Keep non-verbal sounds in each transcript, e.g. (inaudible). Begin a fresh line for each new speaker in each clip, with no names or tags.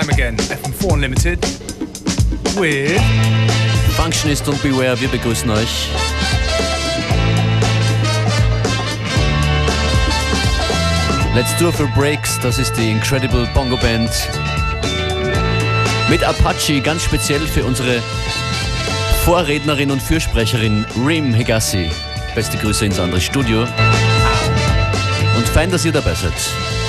time again. FM4 Unlimited with
Functionist und Beware, wir begrüßen euch. Let's Do for Breaks, das ist die Incredible Bongo Band. Mit Apache ganz speziell für unsere Vorrednerin und Fürsprecherin Rim Hegassi. Beste Grüße ins andere Studio. Und fein, dass ihr dabei seid.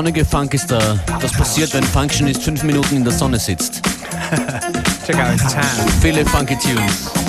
Sonnige Funk ist da. Das passiert, wenn Functionist fünf Minuten in der Sonne sitzt.
Check out his tan.
Viele funky Tunes.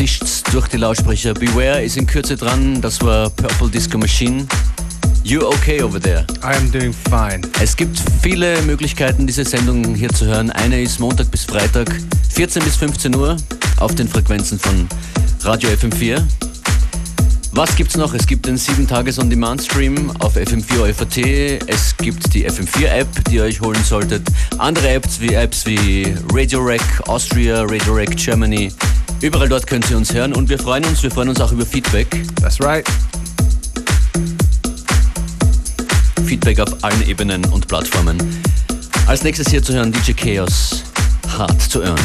Zischt's durch die Lautsprecher. Beware ist in Kürze dran. Das war Purple Disco Machine. You okay over there?
I am doing fine.
Es gibt viele Möglichkeiten, diese Sendung hier zu hören. Eine ist Montag bis Freitag, 14 bis 15 Uhr auf den Frequenzen von Radio FM4. Was gibt's noch? Es gibt den 7-Tages-on-Demand-Stream auf FM4 OFAT. Es gibt die FM4-App, die ihr euch holen solltet. Andere Apps wie Apps wie Radio Rack Austria, Radio Rack Germany. Überall dort könnt ihr uns hören und wir freuen uns. Wir freuen uns auch über Feedback.
That's right.
Feedback auf allen Ebenen und Plattformen. Als nächstes hier zu hören DJ Chaos, Hard to Earn.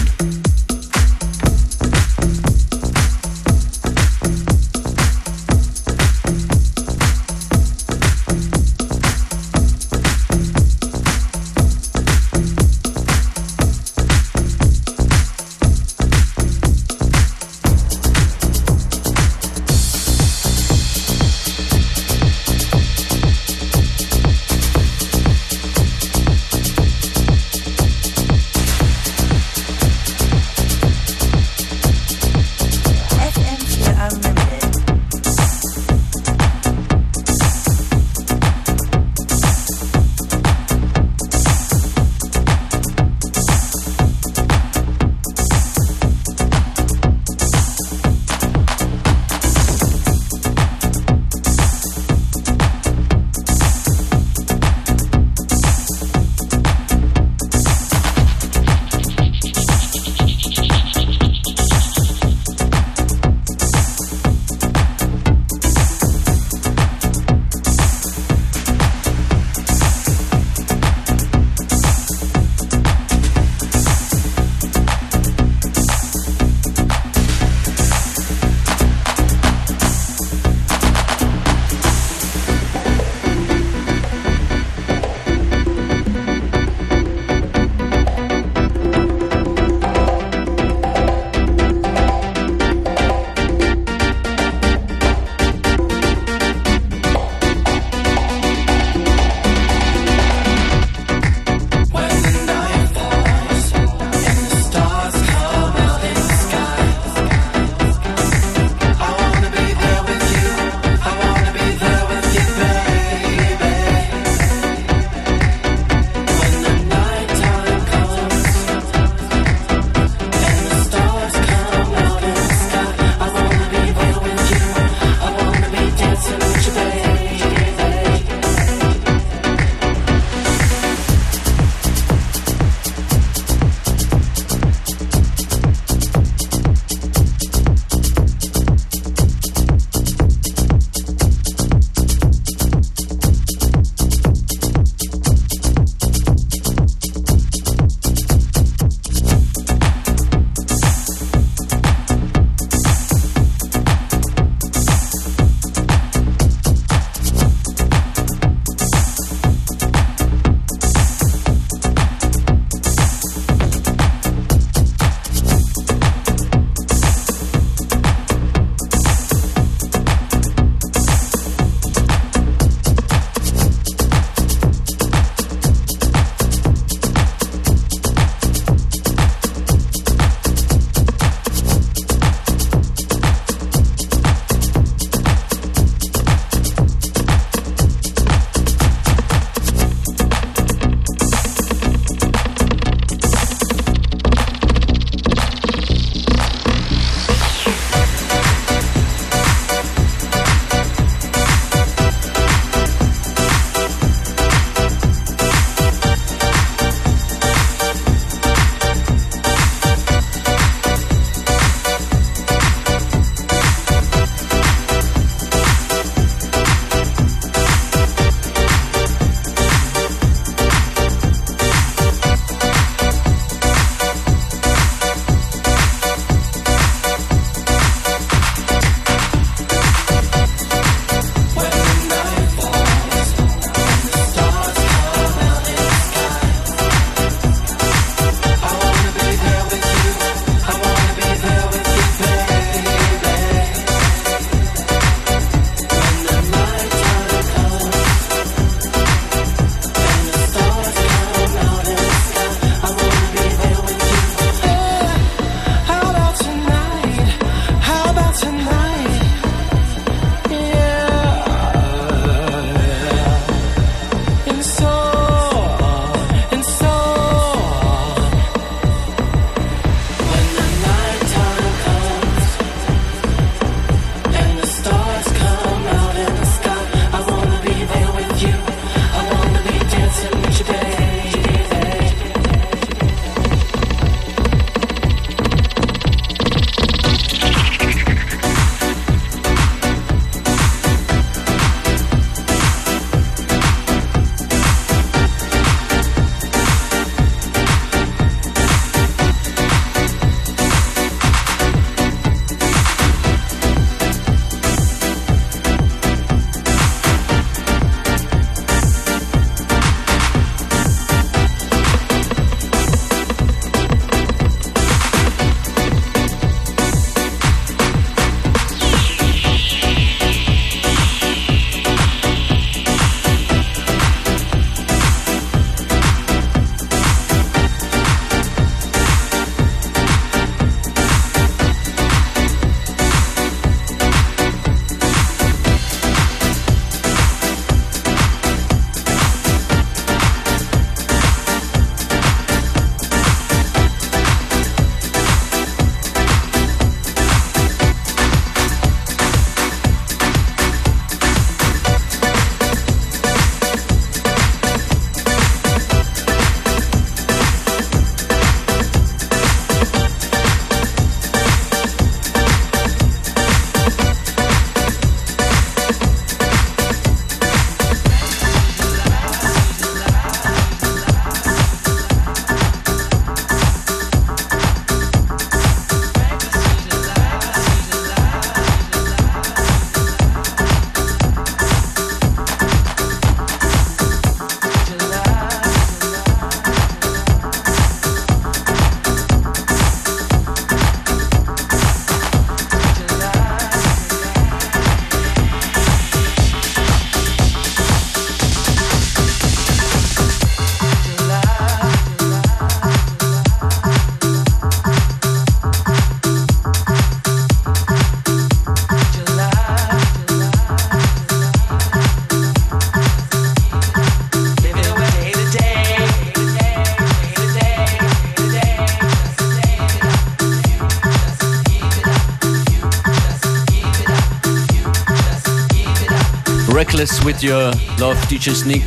Love, DJ Sneak.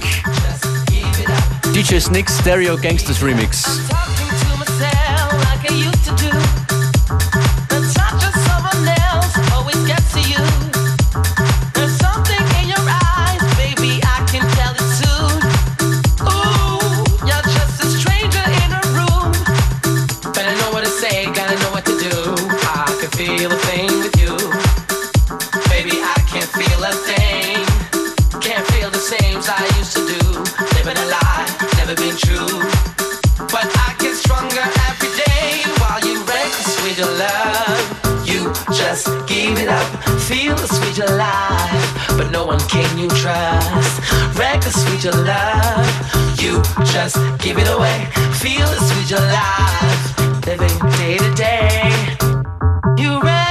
DJ Sneak Stereo Gangsters Remix. Your love. You just give it up.
Feel the sweet alive, but no one can you trust. Record sweet love. You just give it away. Feel the sweet alive. Living day to day.
You. Ready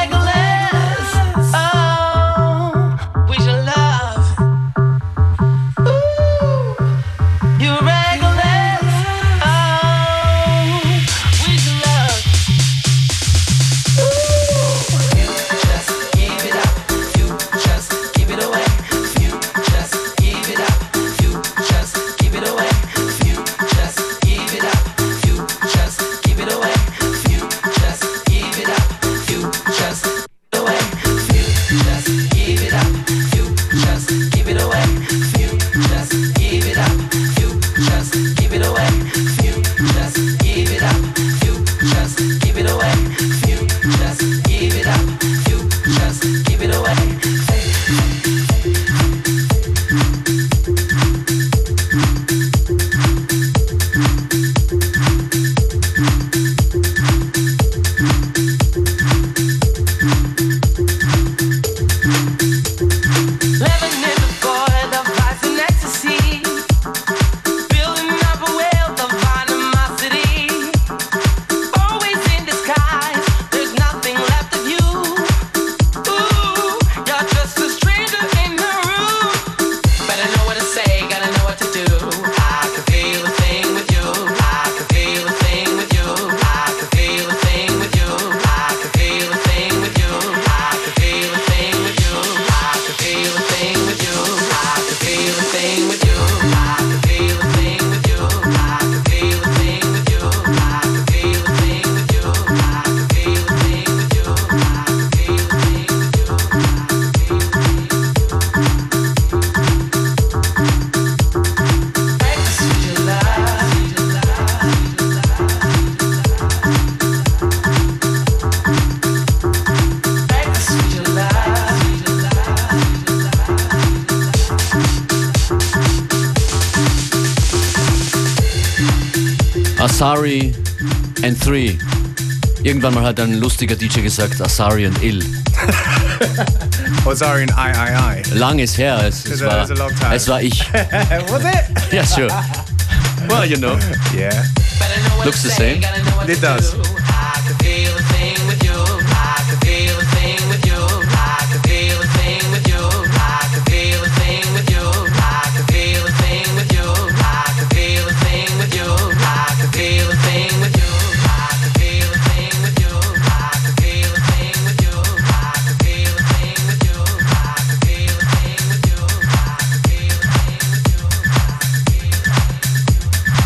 Three. Irgendwann mal hat ein lustiger DJ gesagt, Asari and Ill. (laughs)
Asari and I, I, I.
Lang ist her. Es, es, war, es war ich. (laughs)
Was it?
Yeah, sure. (laughs) Well, you know.
Yeah.
Looks the same.
It does.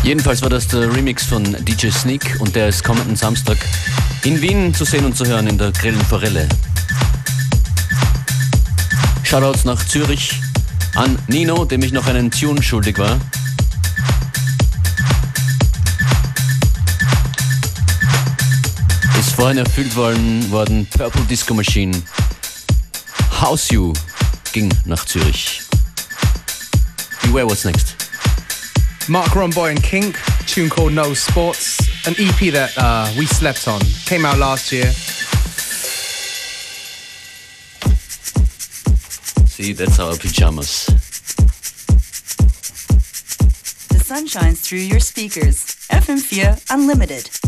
Jedenfalls war das der Remix von DJ Sneak und der ist kommenden Samstag in Wien zu sehen und zu hören in der Grillen Forelle. Shoutouts nach Zürich an Nino, dem ich noch einen Tune schuldig war. Ist vorhin erfüllt worden, worden Purple Disco Machine. House You ging nach Zürich. Beware what's next.
Mark Romboy and Kink, tune called No Sports, an EP that uh, we slept on. Came out last year.
See, that's our pajamas.
The sun shines through your speakers. FM4 Unlimited.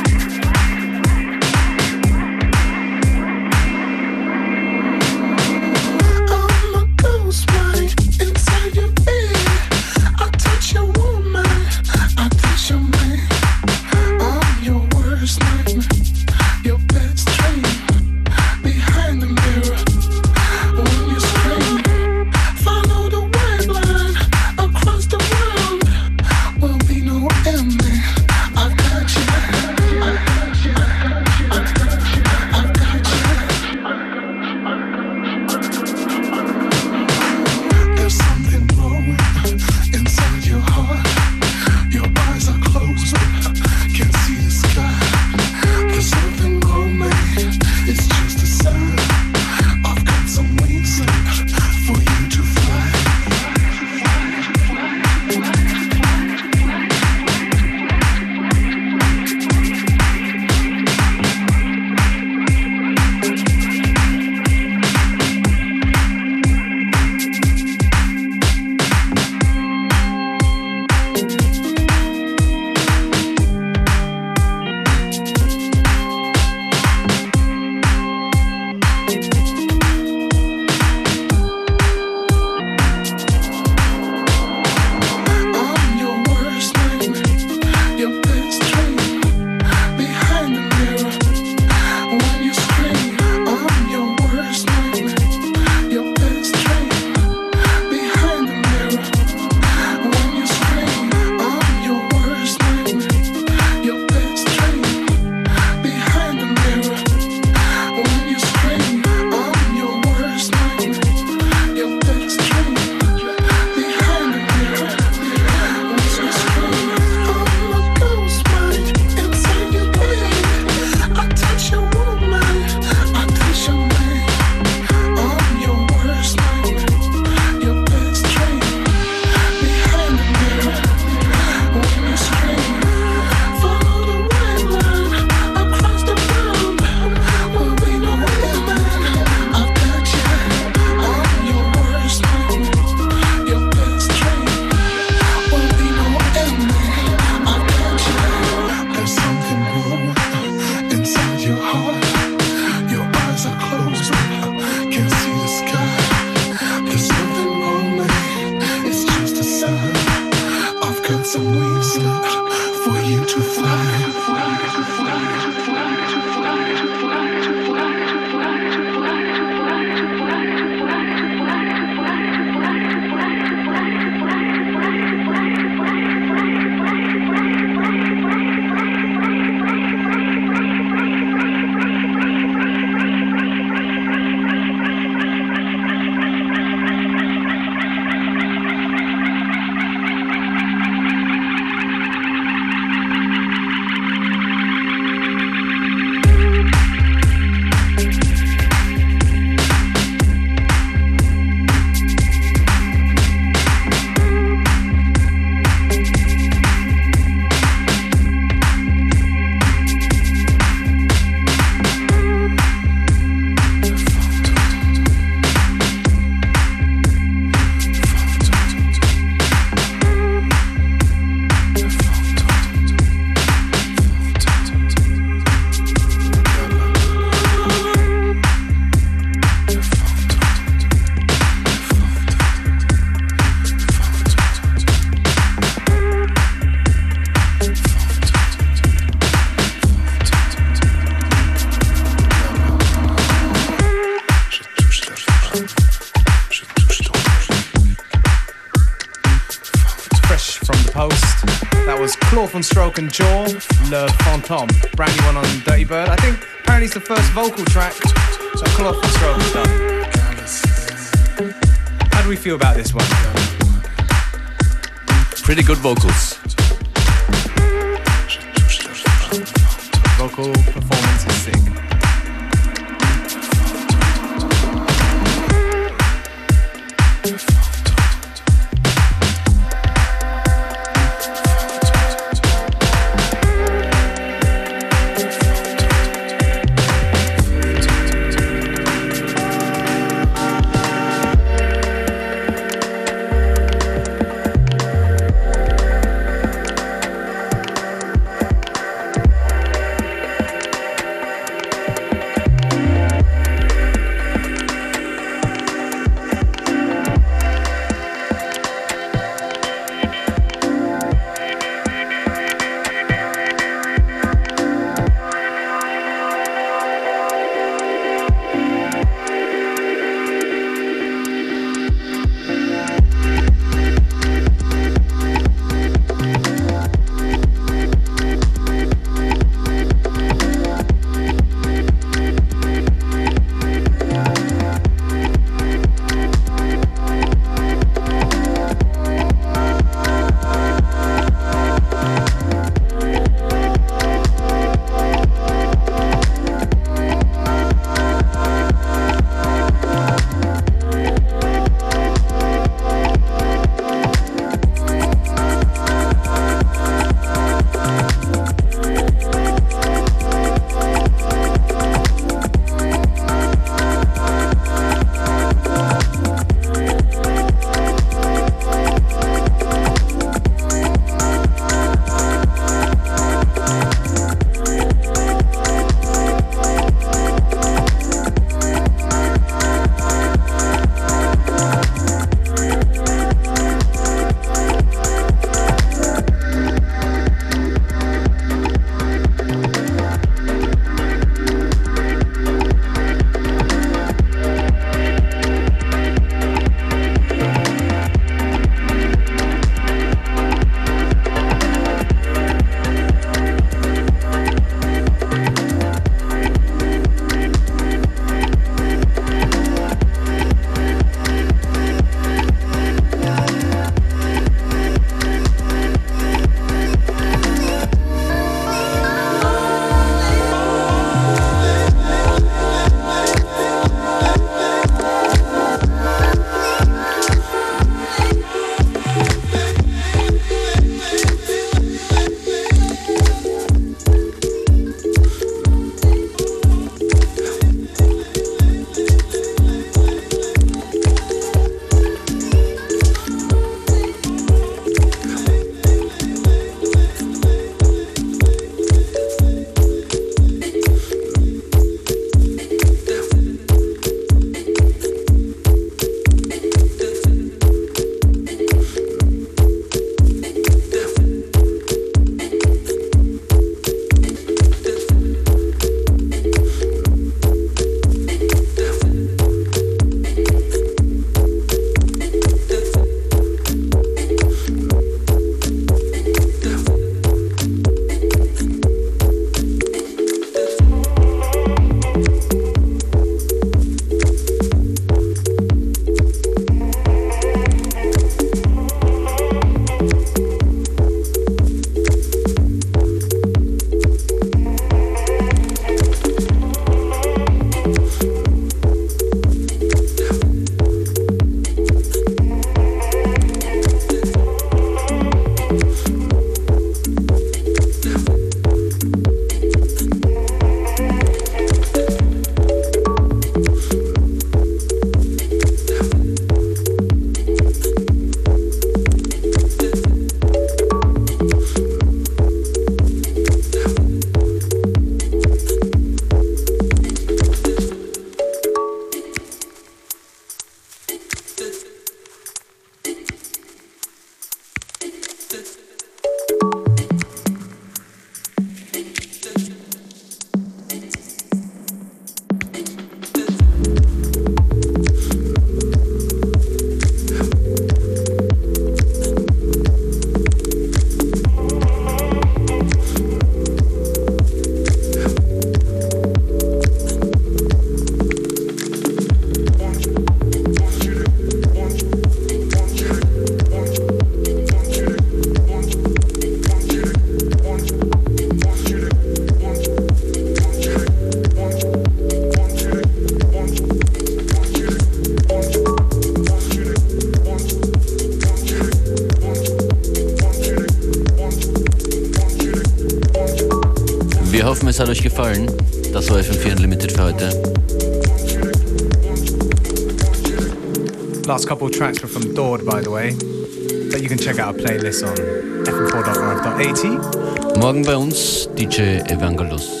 Check out our playlist on fm4.org.at.
Morgen bei uns DJ Evangelos.